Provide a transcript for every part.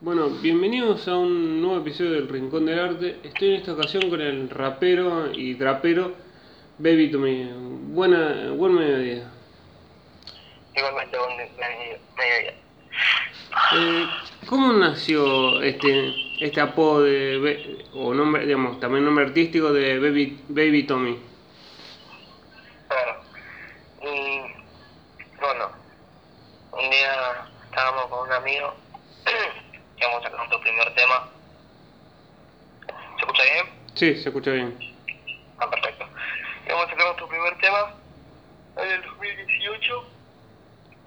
Bueno, bienvenidos a un nuevo episodio del Rincón del Arte. Estoy en esta ocasión con el rapero y trapero Baby to Me. Buena, buen mediodía. Igualmente, buen medio- mediodía. Eh, ¿Cómo nació este este apodo de o nombre, digamos, también nombre artístico de Baby Baby Tommy? Bueno, y bueno, un día estábamos con un amigo, íbamos a sacar nuestro primer tema. ¿Se escucha bien? Sí, se escucha bien. Ah, perfecto. Íbamos a sacar nuestro primer tema en el 2018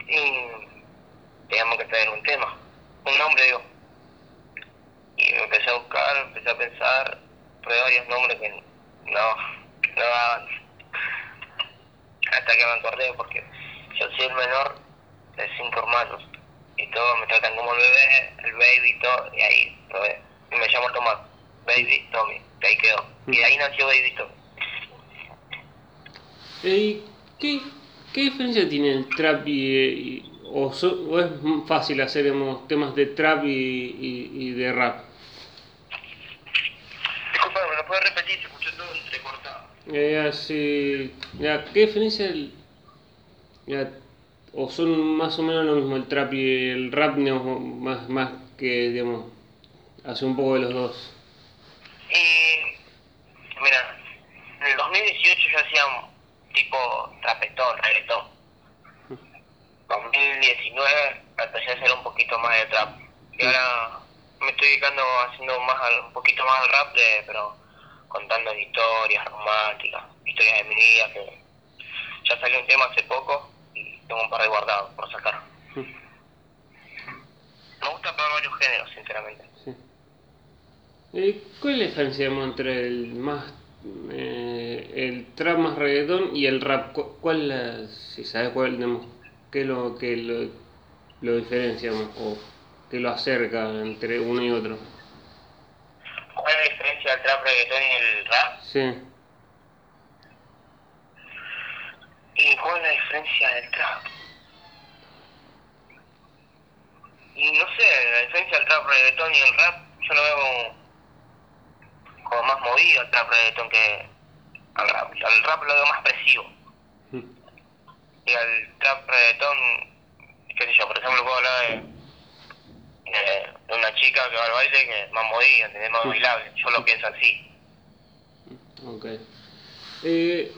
y teníamos que traer un tema, un nombre, digo. Y me empecé a buscar, empecé a pensar, probé varios nombres que no, no daban. Hasta que me acordé, porque yo soy el menor de cinco hermanos. Y todos me tratan como el bebé, el baby y todo, y ahí probé. Y me llamo Tomás, Baby Tommy, y ahí quedó. Y de ahí nació Baby Tommy. Eh, ¿qué, ¿Qué diferencia tiene el trap y, y- o, so- o es fácil hacer digamos, temas de trap y, y- y de rap? Disculpa, ¿me lo puedes repetir? Se escuchó todo entrecortado. Eh, así, ya, ¿qué diferencia el, ya, o son más o menos lo mismo el trap y el rap, digamos, más, más que, digamos, hace un poco de los dos? Y mira, en el 2018 yo hacía un tipo trapetón, reggaetón. 2019 empecé a hacer un poquito más de trap. Y ahora me estoy dedicando haciendo más al- un poquito más al rap, de, pero contando historias románticas, historias de mi vida, que ya salió un tema hace poco y tengo un par de guardados por sacar. Me gusta probar varios géneros, sinceramente. Sí. Eh, ¿Cuál es la diferencia entre el más eh, el trap más reggaetón y el rap? Cu- ¿Cuál la- si sabes cuál digamos, qué es lo que lo, lo diferencia digamos, o que lo acerca entre uno y otro? ¿Cuál es la diferencia del trap reggaetón y el rap? Sí. ¿Y cuál es la diferencia del trap? Y no sé, la diferencia del trap reggaetón y el rap, yo lo veo como, como más movido el trap reggaetón que al rap. Al rap lo veo más expresivo. Y al trap reggaetón, qué sé yo, por ejemplo, puedo hablar de, de- de una chica que va al baile que es más movida, ¿entendés? Más bailable. Yo lo pienso así. Ok. Eh,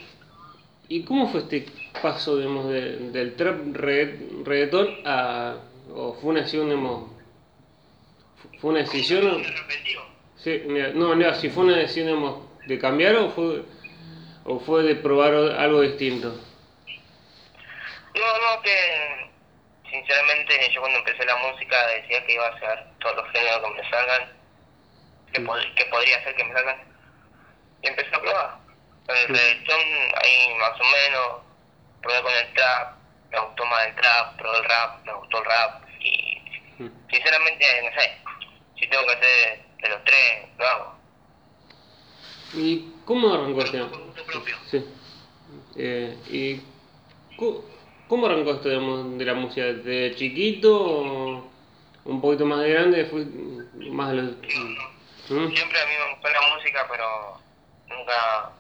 ¿Y cómo fue este paso, digamos, de- del trap regga- reggaetón a... o fue una decisión, digamos... ¿Fue una decisión. Sí, mira, no, mira, si fue una decisión, de cambiar o fue... o fue de probar algo distinto? No, no, que sinceramente yo cuando empecé la música decía que iba a hacer todos los géneros que me salgan, que, pod- que podría ser que me salgan. Y empecé a probar. El reggaetón ahí más o menos, probé con el trap, me gustó más el trap, probé el rap, me gustó el rap. Y Mm. sinceramente, no sé, si tengo que hacer de los tres, lo hago. ¿Y cómo arrancó este? Sí. Eh, ¿Y cómo arrancó esto, digamos, de la música? ¿De chiquito o un poquito más de grande? ¿Fue más de los... ¿Mm? Siempre a mí me gustó la música, pero nunca,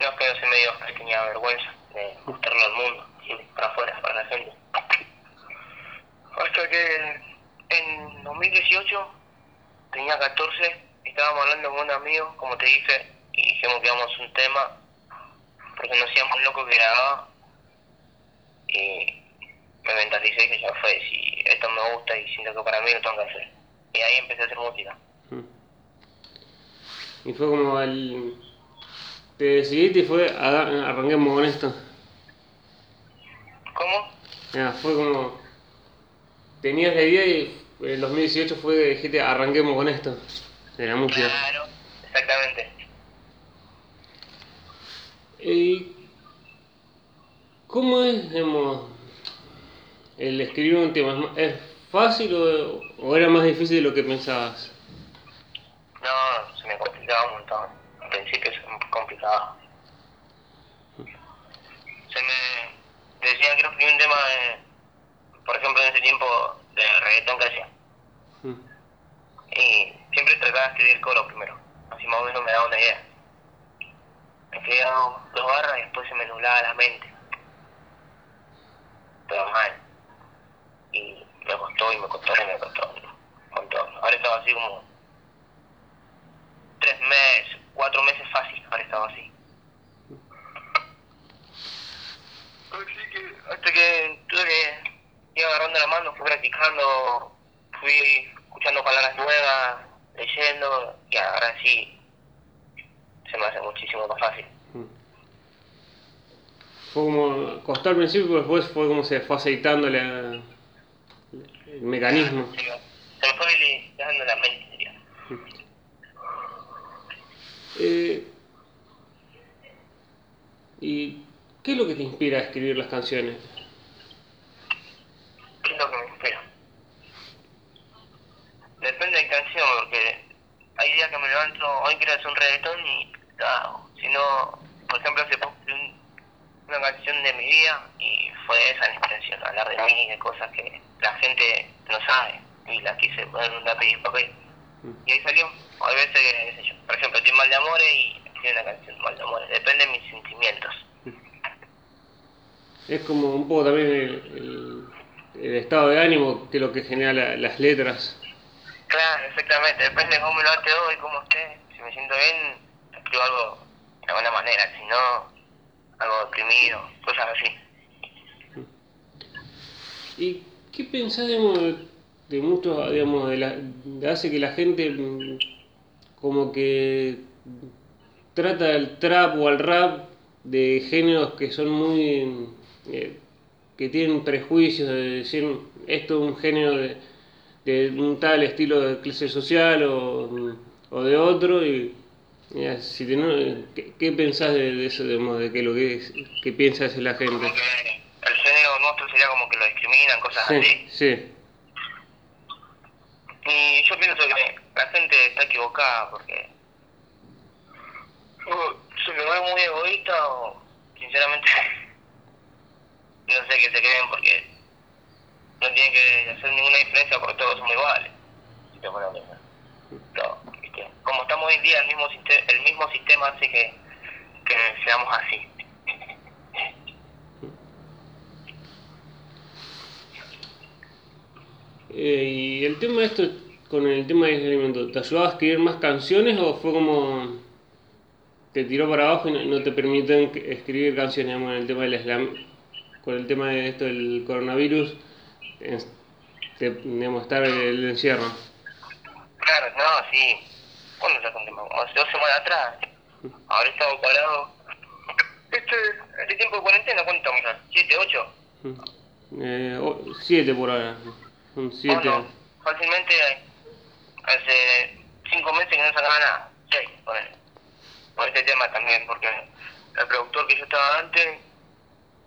no es que se me dio pequeña vergüenza de mostrarlo al mundo, para afuera, para la gente. Hasta que en 2018 tenía 14, estábamos hablando con un amigo, como te dije, y dijimos que íbamos a un tema, porque nos hacíamos locos que grababa, y me mentalicé y dije, ya fue, si esto me gusta y siento que para mí lo tengo que hacer. Y ahí empecé a hacer música. Mm. Y fue como el... Te decidiste y fue, "Haga- arranquemos con esto. ¿Cómo? Ya, fue como... Tenías la idea y en 2018 fue, dijiste, arranquemos con esto. De la música. Claro, exactamente. ¿Y cómo es, digamos, el escribir un tema? ¿Es ma- ¿Es fácil o, o era más difícil de lo que pensabas? No, se me complicaba un montón. Al principio se me complicaba. Se me decía que escribí un tema de, por ejemplo, en ese tiempo de reggaetón que hacía. Mm. escribir el coro primero. Así más o menos me daba una idea. Me escribía dos, dos barras y después se me nublaba la mente. Todo mal. Y me costó y me costó y me costó un montón. Ahora estaba así como tres meses, cuatro meses fácil, ahora estaba así. Así que hasta que tuve que ir agarrando la mano, fui practicando, fui escuchando palabras nuevas, leyendo y ahora sí se me hace muchísimo más fácil. Fue como, costó al principio, pero después fue como se fue aceitando la- el mecanismo. Se me, se me fue dejando la mente, diría. Eh, ¿Y qué es lo que te inspira a escribir las canciones? ¿Qué es lo que me inspira? Depende de canción, porque hay días que me hacer un reggaetón y no, por ejemplo, hace poco una canción de mi vida y fue esa la inspiración, hablar de mí, de cosas que la gente no sabe y la quise poner en un lápiz y papel. Y ahí salió. Hay veces qué sé yo, por ejemplo, estoy mal de amores y escribí una canción mal de amores. Depende de mis sentimientos. Es como un poco también el, el- el estado de ánimo que es lo que genera la- las letras. Claro, exactamente. Depende de cómo lo levante hoy, cómo esté. Siento bien, escribo algo de alguna manera. Si no, algo deprimido, cosas así. ¿Y qué pensás, digamos, de, de mucho, digamos, de la, hace que la gente mm, como que trata el trap o el rap de géneros que son muy... eh, que tienen prejuicios de decir esto es un género de, de un tal estilo de clase social o, o de otro y, y si te no- ¿qué, qué pensás de, de eso, digamos, de que lo que, es, que piensa es la gente? Como que el género nuestro sería como que lo discriminan, cosas Sí, así. sí. Y yo pienso que la gente está equivocada porque o se me ve muy egoísta o sinceramente no sé qué se creen porque no tienen que hacer ninguna diferencia porque todos somos iguales. Si te pones a pensar. No, Como estamos hoy en día, el mismo, el mismo sistema hace que, que seamos así. Eh, y el tema de esto, con el tema de aislamiento, ¿te ayudaba a escribir más canciones o fue como te tiró para abajo y no, no te permiten escribir canciones digamos, en el tema del? Con el tema de esto del coronavirus, de, digamos, estar el encierro. Claro, no, sí. ¿Cuándo se tema? Como hace dos semanas atrás. Ahora estamos parados. Este, este tiempo de cuarentena, ¿cuánto estamos ya? ¿Siete, ocho? Eh, o- siete por ahora. Son siete. Bueno, fácilmente hace cinco meses que no sacaba nada. Seis, ponele. Por este tema también, porque el productor que yo estaba antes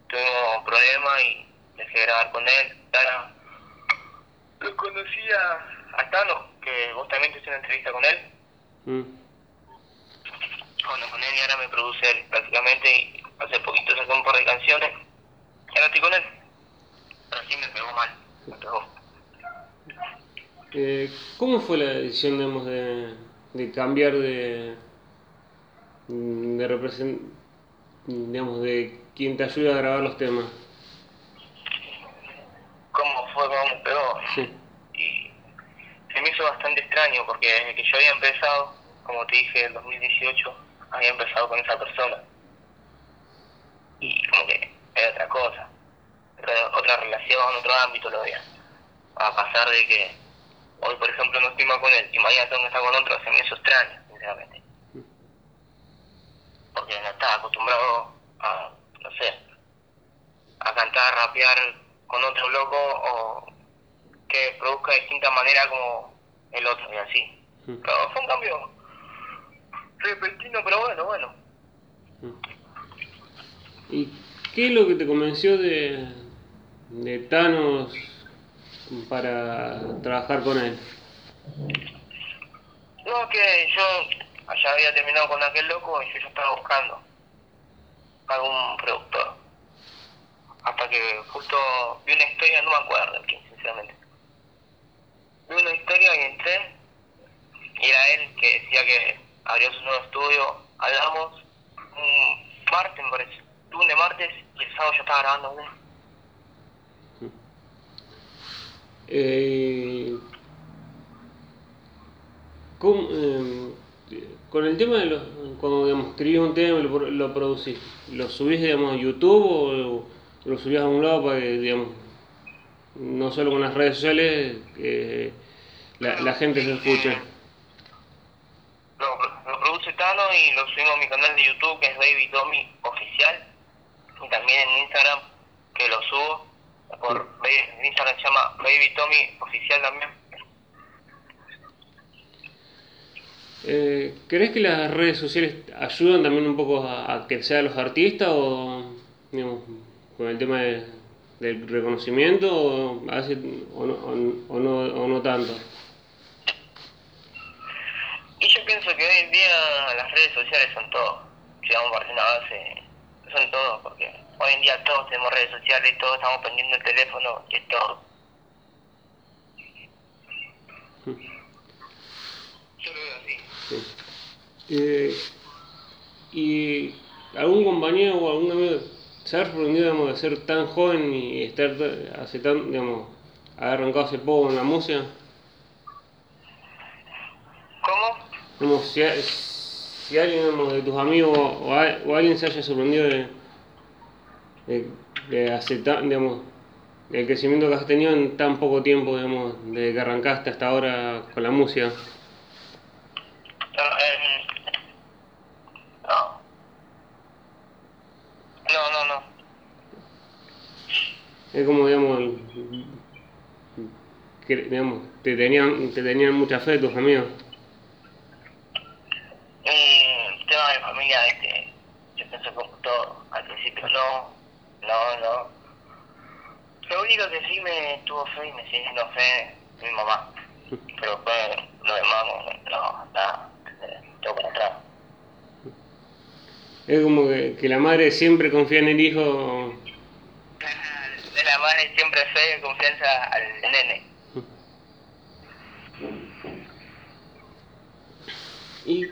tuvimos problemas y dejé de grabar con él. Ahora lo conocí a, Tano, que vos también te hice una entrevista con él. Mm. Bueno, con él y ahora me produce él prácticamente hace poquito saqué un par de canciones y ahora estoy con él. Pero sí me pegó mal, me pegó. Eh, ¿Cómo fue la decisión, digamos, de, de cambiar de, de represent, digamos, de quien te ayuda a grabar los temas? ¿Cómo fue, cómo me pegó? Sí. Bastante extraño porque desde que yo había empezado, como te dije, en 2018, había empezado con esa persona. Y como que era otra cosa, otra, relación, otro ámbito lo veía. A pasar de que hoy, por ejemplo, no estoy más con él y mañana tengo que estar con otro, se me hizo extraño, sinceramente. Porque no estaba acostumbrado a, no sé, a cantar, rapear con otro loco o que produzca de distinta manera como el otro y así. Mm. Pero fue un cambio repentino, pero bueno, bueno. ¿Y qué es lo que te convenció de, de Thanos para trabajar con él? No, que yo allá había terminado con aquel loco y yo ya estaba buscando algún productor. Hasta que justo vi una historia, no me acuerdo de quién, sinceramente. Vi una historia y entré y era él que abrió su nuevo estudio, hablamos un martes, me parece, lunes, martes, y el sábado ya estaba grabando él. Eh, ¿cómo, eh, con el tema de los, cuando digamos, escribís un tema y lo, lo ¿lo subís digamos, a YouTube o lo subís a un lado para que, digamos, no solo con las redes sociales, que la, la gente se escuche? Lo, lo produce Tano y lo subimos a mi canal de YouTube que es Baby Tommy Oficial y también en Instagram que lo subo por en Instagram se llama Baby Tommy Oficial también. Eh, ¿Crees que las redes sociales ayudan también un poco a, a que sean los artistas o digamos, con el tema de- del reconocimiento o, o, no, o, o no, o no tanto? Y yo pienso que hoy en día las redes sociales son todo. Si vamos a una base, son todo, porque hoy en día todos tenemos redes sociales, todos estamos pendiendo el teléfono y es todo. Yo lo veo así. Sí. Eh, ¿Y algún compañero o algún amigo se ha sorprendido digamos, de ser tan joven y estar ta- hace tan, digamos, haber arrancado hace poco en la música? ¿Cómo? Digamos, si, si alguien de tus amigos o, a- o alguien se haya sorprendido de, de, tan, digamos, del crecimiento que has tenido en tan poco tiempo, digamos, desde que arrancaste hasta ahora con la música. No, em, no. No, no, no. Es como, digamos, el- que, digamos, te tenían, te tenían mucha fe tus amigos. Mm, tema de familia, este, yo pienso como todo. Al principio no, no, no. Lo único que sí me tuvo fe y me sigue teniendo fe mi mamá. Pero después lo demás, no, no, nada. Todo para atrás. Es como que, que la madre siempre confía en el hijo. De la madre siempre fe y confianza al nene. ¿Y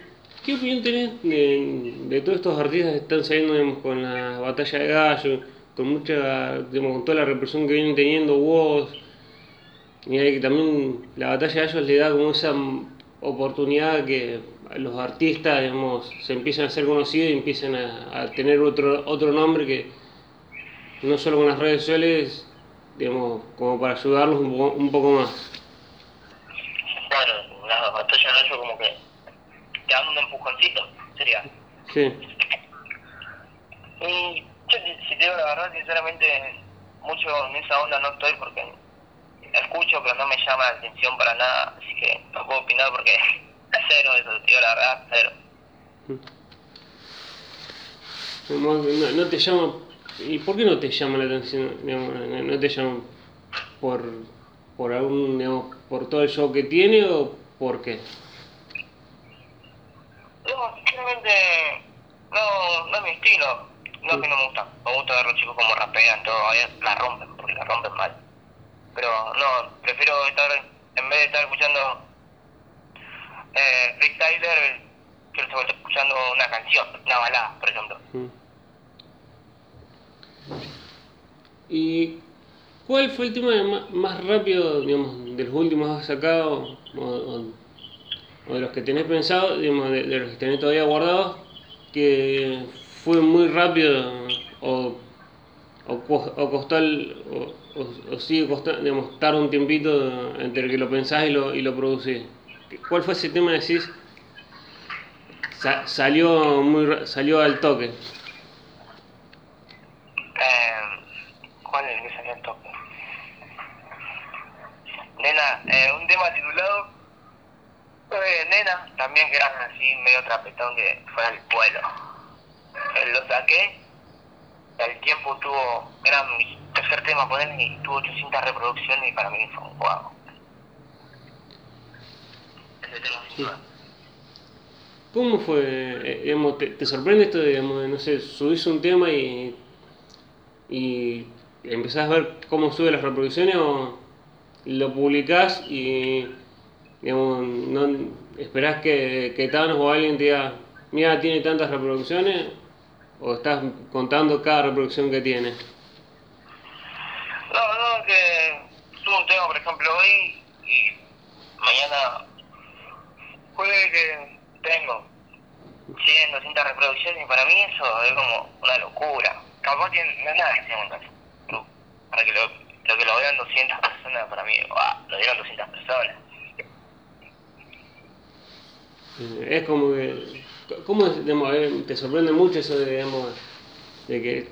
qué opinión tenés de, todos estos artistas que están saliendo con la batalla de gallo, con mucha, digamos, con toda la represión que vienen teniendo vos? Y que también la batalla de gallos le da como esa oportunidad que los artistas, digamos, se empiezan a ser conocidos y empiezan a, a tener otro, otro nombre que no solo con las redes sociales, digamos, como para ayudarlos un poco, un poco más. Claro, la batalla de gallo como que te dan un empujoncito, sería. Sí. Y yo, si te digo la verdad, sinceramente, mucho en esa onda no estoy porque escucho, pero no me llama la atención para nada, así que no puedo opinar porque cero eso, te digo la verdad, cero. No, no te llama. ¿Y por qué no te llama la atención? digamos, no no te llama por, por algún, digamos, por todo el show que tiene o por qué? No, sinceramente, no, no es mi estilo, no es que no me gusta, me gusta ver los chicos como rapean, todo, la rompen, porque la rompen mal. Pero no, prefiero estar, en vez de estar escuchando eh, freestyler, quiero estar escuchando una canción, una balada, por ejemplo. Mm. ¿Y cuál fue el tema más rápido, digamos, de los últimos que has sacado, o de los que tenés pensado, digamos, de, de los que tenés todavía guardados, que fue muy rápido o, o, o costó o, o- sigue costando, digamos, tarda un tiempito entre que lo pensás y lo, y lo producís? ¿Cuál fue ese tema decís? Sa- salió muy salió al toque. Eh, ¿Cuál es el que salió al toque? Nena, eh, un tema titulado eh, Nena, también que era así medio trapetón que fue al vuelo. Eh, lo saqué, el tiempo tuvo, era mi tercer tema con él y tuvo 800 reproducciones y para mí fue un guau. Ese tema sin duda. ¿Cómo fue? eh, digamos, te, te sorprende esto de, digamos, de, no sé, subís un tema y, y empezás a ver cómo sube las reproducciones o lo publicás y, digamos, no esperás que, que Thanos o alguien te diga, mira, tiene tantas reproducciones, o estás contando cada reproducción que tiene. No, no, que subo un tema, por ejemplo, hoy y mañana puede que tengo 100, 200 reproducciones y para mí eso es como una locura. Capaz que no es nada que sea un caso. Para que lo, lo que lo vean 200 personas, para mí, wow, lo dieron 200 personas. Eh, Es como que, ¿cómo es, digamos, eh, te sorprende mucho eso de, digamos, de que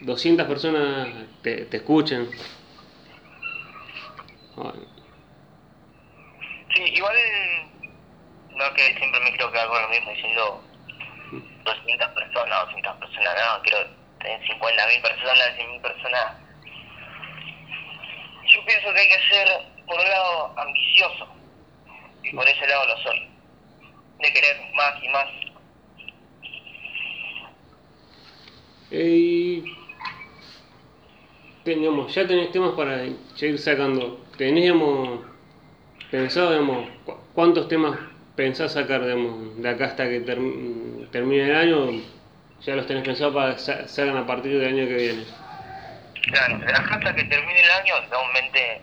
200 personas te, te escuchen? Ah, Sí, igual no que siempre me quiero quedar con lo mismo diciendo 200 personas, 200 personas, no, quiero tener 50.000 personas, 100.000 personas. Yo pienso que hay que ser, por un lado, ambicioso, y por ese lado lo soy, de querer más y más. Eh, Y teníamos, ya tenés temas para ya ir sacando. Teníamos pensado, digamos, cu- cuántos temas pensás sacar, digamos, de acá hasta que term- termine el año. Ya los tenés pensados para que sa- salgan a partir del año que viene. Claro, hasta que termine el año, tengo en mente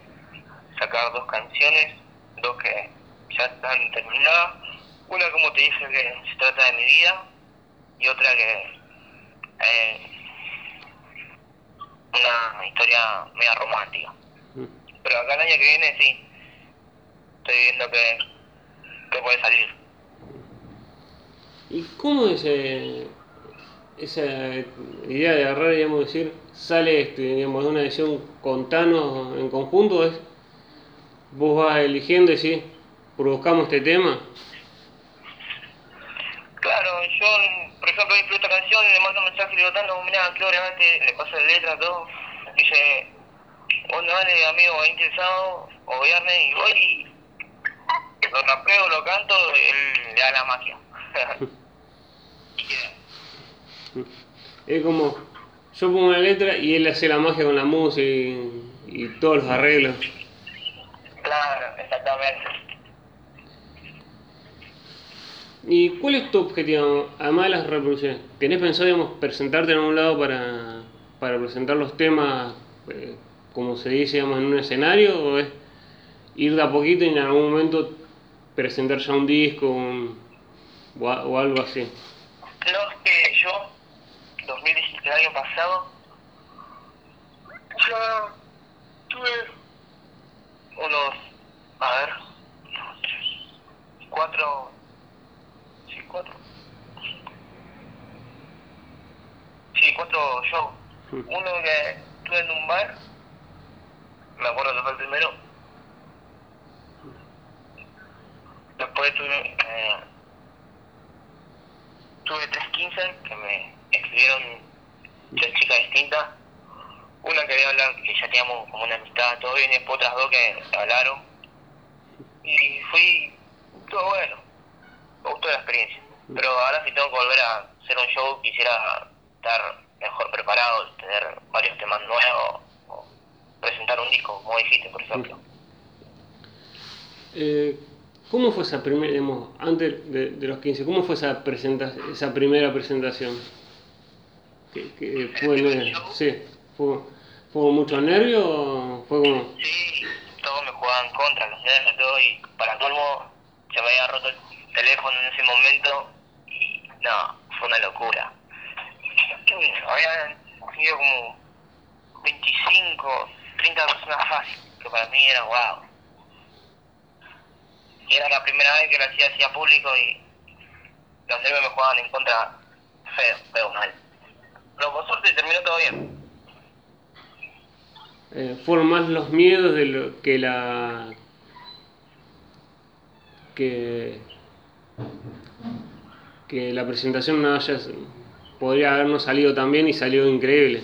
sacar dos canciones, dos que ya están terminadas. Una, como te dije, que se trata de mi vida, y otra que eh, una historia media romántica. Mm. Pero acá el año que viene sí, estoy viendo que, que puede salir. ¿Y cómo es eh, esa idea de agarrar, digamos, decir, sale este, digamos, de una edición con Thanos en conjunto? ¿Es, vos vas eligiendo y decís, buscamos este tema? Claro, yo, por ejemplo, canción, le mando un mensaje y le digo, Tano, mirá, qué obviamente le paso la letra, todo. Dice, bueno, dale, amigo, va interesado, o viernes, y voy y lo rapeo, lo canto, y él le da la magia. y queda. Es como, yo pongo la letra y él hace la magia con la música y, y todos los arreglos. Claro, exactamente. ¿Y cuál es tu objetivo, además de las reproducciones? ¿Tenés pensado, digamos, presentarte en algún lado para, para presentar los temas, eh, como se dice, digamos, en un escenario? ¿O es ir de a poquito y en algún momento presentar ya un disco un- o, o algo así? No, es que yo, 2017, el año pasado, ya tuve unos, a ver, cuatro, cuatro, sí, cuatro shows. Uno que estuve en un bar, me acuerdo que fue el primero. Después tuve, eh, tuve tres 15 que me escribieron tres chicas distintas. Una que había hablado que ya teníamos como una amistad, todo bien, y después otras dos que hablaron. Y fui, todo bueno, me gustó la experiencia. Pero ahora si tengo que volver a hacer un show, quisiera estar mejor preparado, tener varios temas nuevos, o presentar un disco, como dijiste, por ejemplo. Eh, ¿Cómo fue esa primera, digamos, antes de, de los 15, cómo fue esa, presenta, esa primera presentación? ¿Que, que fue, show? sí, fue, ¿Fue mucho nervio o fue como... Sí, todos me jugaban contra, los nervios, todo, y para colmo se me había roto el teléfono en ese momento, y no, fue una locura. Habían sido como 25, 30 personas fácil, que para mí era wow. Y era la primera vez que lo hacía así a público y los nervios me jugaban en contra feo, feo, mal. Pero por suerte terminó todo bien. eh, fueron más los miedos de lo que la... que... que la presentación no haya... podría habernos salido tan bien y salió increíble.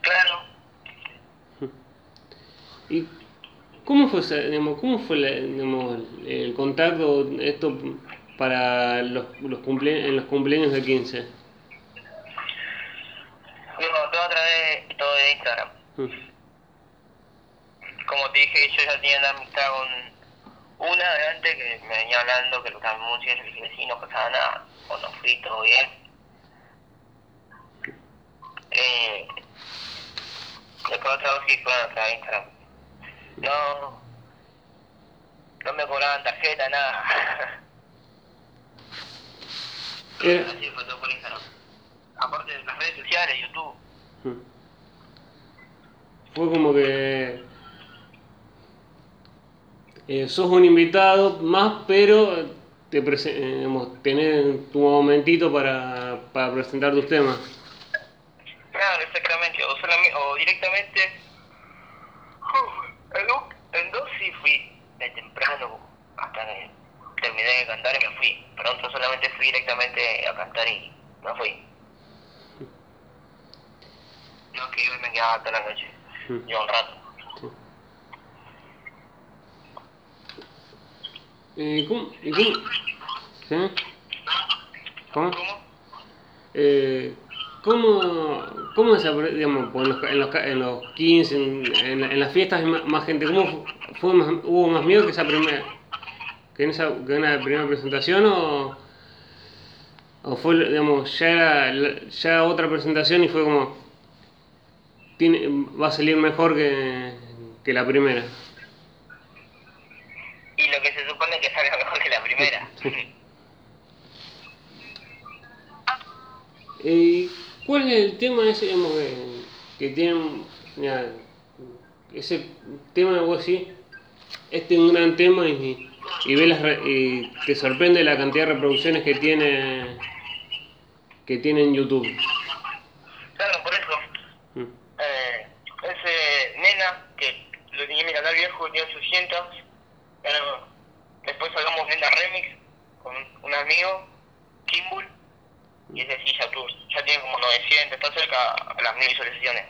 Claro, ¿Y cómo fue, digamos, cómo fue digamos, el contacto esto para los, los cumple, en los cumpleaños de 15? no, todo a través todo de Instagram. Mm, como te dije, yo ya tenía una amistad con gente que me venía hablando que lo música, yo le dije sí, no pasaba nada, o no fui, todo bien. Eh, después otra vez sí fue a Instagram. No, no me cobraban tarjeta, nada. Era- Así fue todo por Instagram. Aparte de las redes sociales, YouTube. Fue como que eh, sos un invitado más, pero te prese- eh, tenés tu momentito para, para presentar tus temas. Claro, exactamente. O, solamente, o directamente. En, dos, sí fui de temprano hasta que terminé de cantar y me fui. Pero otro solamente fui directamente a cantar y no fui. No, que yo me quedaba hasta la noche. Mm. Yo un rato. Eh, ¿Cómo? y cómo-. ¿Cómo? Eh, ¿Cómo, digamos, en, los, ca- en los 15, en, en, en las fiestas más, gente? ¿Cómo fu- fue hubo más miedo que esa primera, que en esa, en la primera presentación o, o fue, digamos, ya era, ya otra presentación y fue como, tiene, va a salir mejor que la primera? Y que salga mejor que la primera. Eh, ¿Cuál es el tema ese, digamos, que, que tienen, ese tema de vos sí, este es un gran tema y, y ves las re- y te sorprende la cantidad de reproducciones que tiene que tiene en YouTube. claro, por eso. Mm. Eh, ese nena que lo tenía en mi canal viejo tenía 800 eh, después sacamos nena remix con un amigo Kimball y ese sí ya, tuvo, ya tiene como 900 está cerca a las mil visualizaciones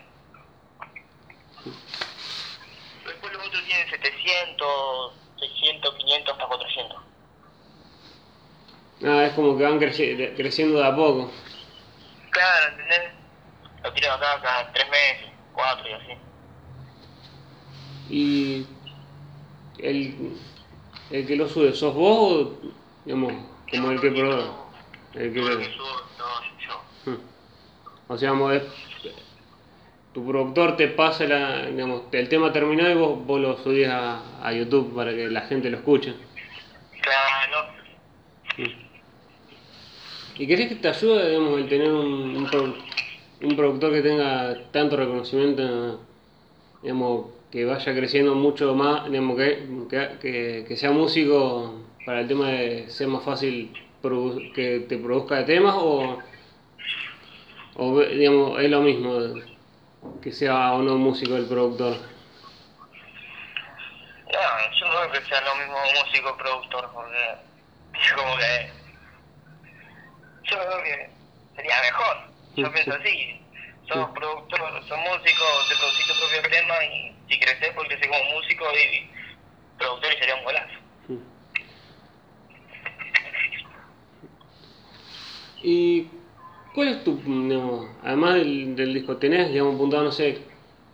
después los otros tienen 700 600 500 hasta 400 Ah, es como que van creci- creciendo de a poco. claro ¿entendés? lo tiran acá cada 3 meses 4 y así Y el, el que lo sube, ¿sos vos o digamos, como el que produce? El que lo- que subo, no, yo. Mm. O sea, digamos, es- tu productor te pasa la, digamos, el tema terminado y vos, vos lo subís a, a YouTube para que la gente lo escuche. Claro. Mm. ¿Y crees que te ayuda, digamos, el tener un, un, un productor que tenga tanto reconocimiento, digamos, que vaya creciendo mucho más, digamos, que, que, que- sea músico para el tema de ser más fácil que te produzca temas o, o digamos, es lo mismo que sea o no músico el productor? No, yo no creo que sea lo mismo músico productor, porque es como que. Yo creo que sería mejor. Yo pienso así. Sos productor, sos músico, te producís tu propio tema y si creces, pues creces como músico y productor y sería un golazo. ¿Y cuál es tu, digamos, además del, del disco, tenés, digamos, apuntado, no sé,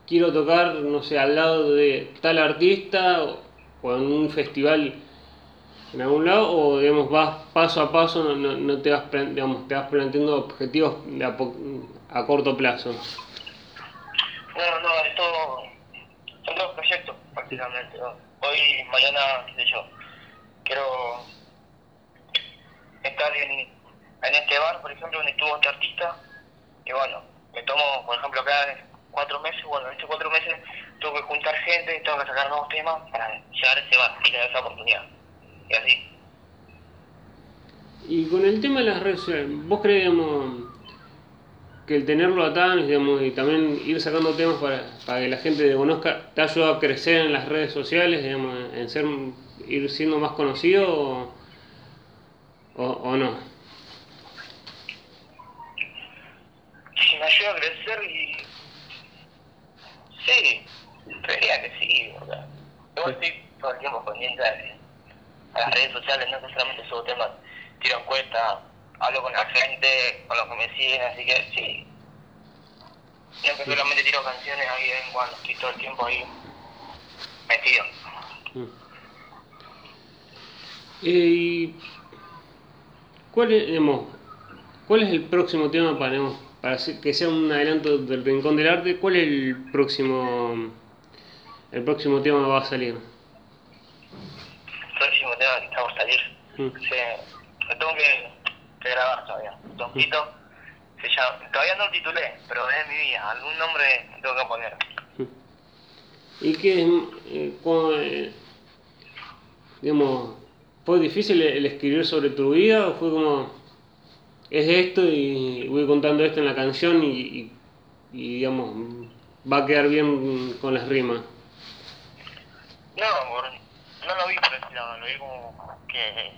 quiero tocar, no sé, al lado de tal artista o, o en un festival en algún lado o, digamos, vas paso a paso, no, no, te vas, digamos, te vas planteando objetivos a, a corto plazo? No, no, es todo. Son dos proyectos prácticamente. Hoy, mañana, qué sé yo, quiero estar en, en este bar, por ejemplo, donde estuvo este artista. Y bueno, me tomo, por ejemplo, acá cuatro meses. Bueno, en estos cuatro meses tengo que juntar gente, tengo que sacar nuevos temas para llegar a ese bar y tener esa oportunidad. Y así. Y con el tema de las redes sociales, ¿vos crees, digamos, que el tenerlo atado digamos, y también ir sacando temas para, para que la gente te conozca, te ha ayudado a crecer en las redes sociales, digamos, en ser, ir siendo más conocido o, o, o no? Si me ayuda a crecer y... Sí, creería que sí, porque yo estoy todo el tiempo pendiente de- a las redes sociales, no solamente subo temas, tiro encuestas, hablo con la gente, con los que me siguen, así que sí. No que solamente tiro canciones ahí en cuando, estoy todo el tiempo ahí metido. Mm. Eh, y ¿cuál es, digamos, ¿Cuál es el próximo tema para, digamos, para que sea un adelanto del Rincón del Arte? ¿Cuál es el próximo el próximo tema que va a salir? Próximo tema que va a salir. Mm. Sí, lo tengo que, que grabar todavía. Tonquito. Mm. Se llama, todavía no lo titulé, pero es mi vida. Algún nombre tengo que poner. Mm. ¿Y qué es? Eh, eh, digamos, ¿Fue difícil el escribir sobre tu vida o fue como, es esto y voy contando esto en la canción y, digamos, va a quedar bien con las rimas? No, no lo vi por ese lado, lo vi como que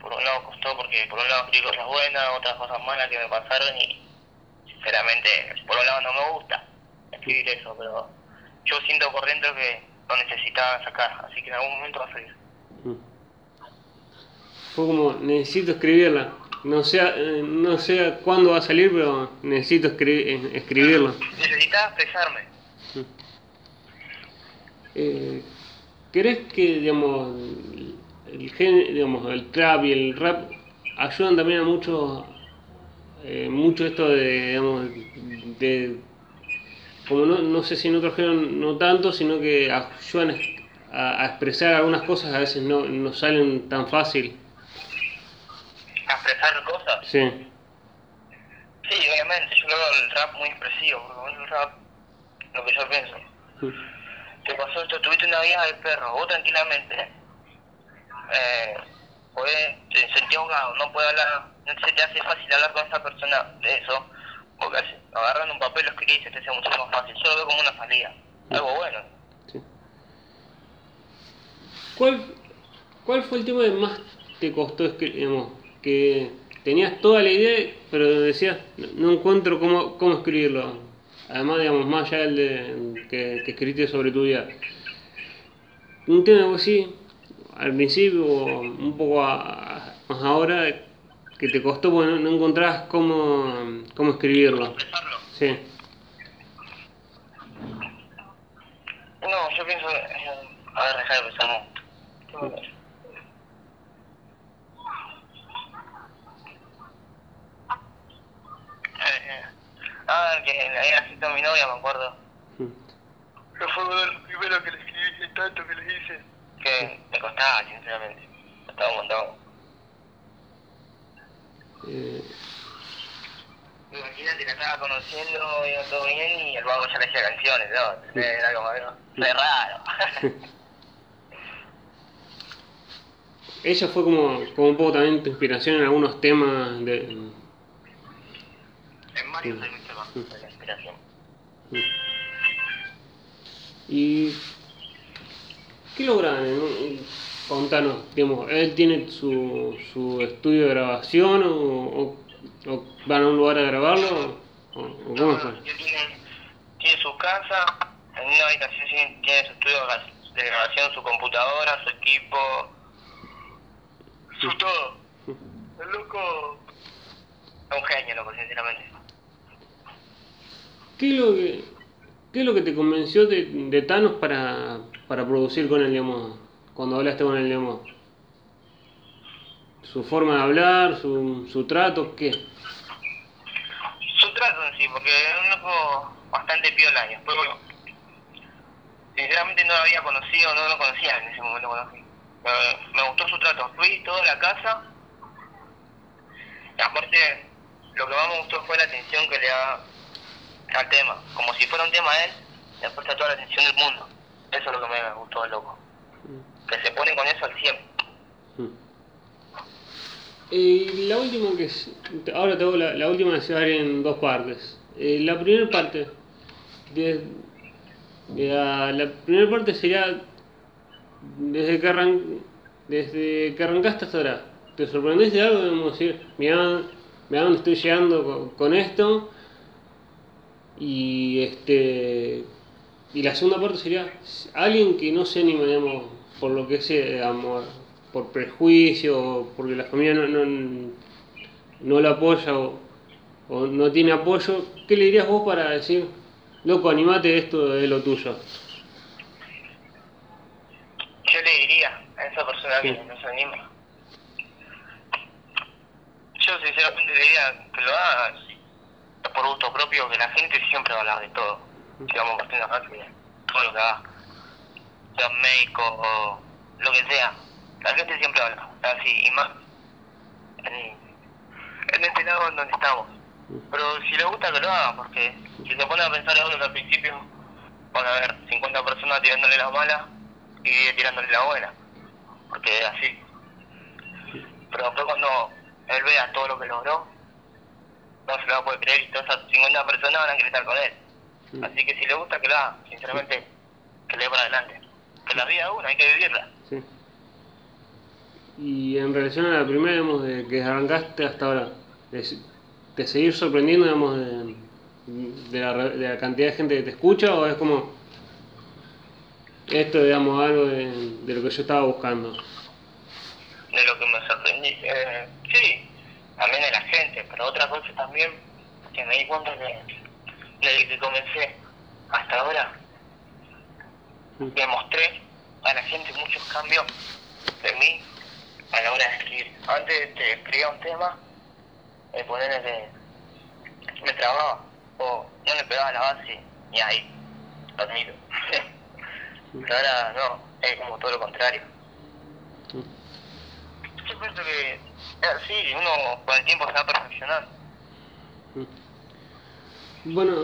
por un lado costó porque por un lado escribí cosas buenas, otras cosas malas que me pasaron y sinceramente por un lado no me gusta escribir eso, pero yo siento por dentro que lo necesitaba sacar, así que en algún momento va a salir. Mm fue como, necesito escribirla. No sé, eh, no sé cuándo va a salir, pero necesito escribir, eh, escribirla. Necesitaba expresarme. Eh, ¿Crees que, digamos, el, digamos, el trap y el rap ayudan también a mucho, eh, mucho esto de, digamos, de, como no, no sé si en otros géneros no tanto, sino que ayudan a, a expresar algunas cosas, a veces no, no salen tan fácil? expresar cosas. Sí. Sí, obviamente, yo veo el rap muy expresivo, porque el rap, lo que yo pienso. Te pasó esto, tuviste una vida de perro, vos tranquilamente, eh, te sentís ahogado, no puedes hablar, no se te hace fácil hablar con esa persona de eso, porque agarrando un papel lo escribís, te hace mucho más fácil, yo lo veo como una salida, algo bueno. ¿Cuál, ¿Cuál fue el tema que más te costó escribir, que tenías toda la idea, pero decías, no encuentro cómo, cómo escribirlo. Además, digamos, más allá del de, que, que escribiste sobre tu vida. Un tema así, al principio, un poco más ahora, que te costó porque no, encontrabas cómo, cómo escribirlo. Sí. No, yo pienso, a ver, dejar de pensar. Ah, que había sido mi novia, me acuerdo. Que fue lo primero que le escribí, tanto que le hice. Que me costaba, sinceramente. Me costaba un montón. Eh... Imagínate, la estaba conociendo, iba todo bien y el vago ya le hacía canciones, ¿no? Era como algo de raro. Ella fue como, como un poco también tu inspiración en algunos temas de... En varios la inspiración. ¿Y qué logran? Eh? Contanos, digamos, ¿él tiene su, su estudio de grabación o, o, van a un lugar a grabarlo? ¿O, cómo Tiene, tiene su casa, en una habitación tiene su estudio de grabación, su computadora, su equipo, su todo. El loco es un genio, loco, sinceramente. ¿Qué es lo que, qué es lo que te convenció de, de Thanos para, para producir con él, digamos, cuando hablaste con él, digamos? ¿Su forma de hablar, su, su trato, qué? Su trato en sí, porque es un loco bastante piola y después, bueno, sinceramente no lo había conocido, no lo conocía en ese momento. Me, me gustó su trato, fui toda la casa y aparte lo que más me gustó fue la atención que le da al tema, como si fuera un tema a él, le presta toda la atención del mundo. Eso es lo que me gustó loco. Mm. Que se pone con eso al 100. Mm. Y la última que es, ahora tengo la, la última que se va a ver en dos partes. Eh, la primera parte, de, la, la, primera parte sería desde que, arran, desde que arrancaste hasta ahora. ¿Te sorprendiste de algo? Debemos decir, mira, mira dónde estoy llegando con, con esto y este y la segunda parte sería alguien que no se anima, digamos, por lo que sea, amor, por prejuicio, porque la familia no, no, no lo apoya o, no tiene apoyo, ¿qué le dirías vos para decir, loco, animate, esto es lo tuyo? Yo le diría, a esa persona que no se anima. Yo sinceramente diría que lo por gusto propio, que la gente siempre va a hablar de todo. Si vamos partiendo acá, que todo lo que haga, sea médico o lo que sea, la gente siempre habla, así, y más en, este lado en donde estamos. Pero si le gusta que lo haga, porque si se pone a pensar a uno al principio, van a haber 50 personas tirándole la mala y 10 tirándole la buena, porque es así. Pero después cuando él vea todo lo que logró, no se lo va a poder creer y todas esas 50 personas van a querer estar con él. Así que si le gusta que lo haga, sinceramente, que le dé para adelante. Que la vida una, hay que vivirla. Sí. Y en relación a la primera, digamos, de que arrancaste hasta ahora, de, de seguir sorprendiendo, digamos, de, de, la, re- de la cantidad de gente que te escucha, o es como esto, digamos, algo de, de lo que yo estaba buscando. de lo que me sorprendí. Eh, sí, también de la pero otra cosa también que me di cuenta que desde que comencé hasta ahora Mm. le mostré a la gente muchos cambios de mí a la hora de escribir. Antes te escribía un tema, ponía que me trababa o no le pegaba la base y ahí, lo admito. pero ahora no, es como todo lo contrario. Yo pienso que es así, uno con el tiempo se va perfeccionando. Bueno,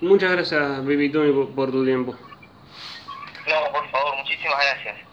muchas gracias, Baby Tony, por, por tu tiempo. No, por favor, muchísimas gracias.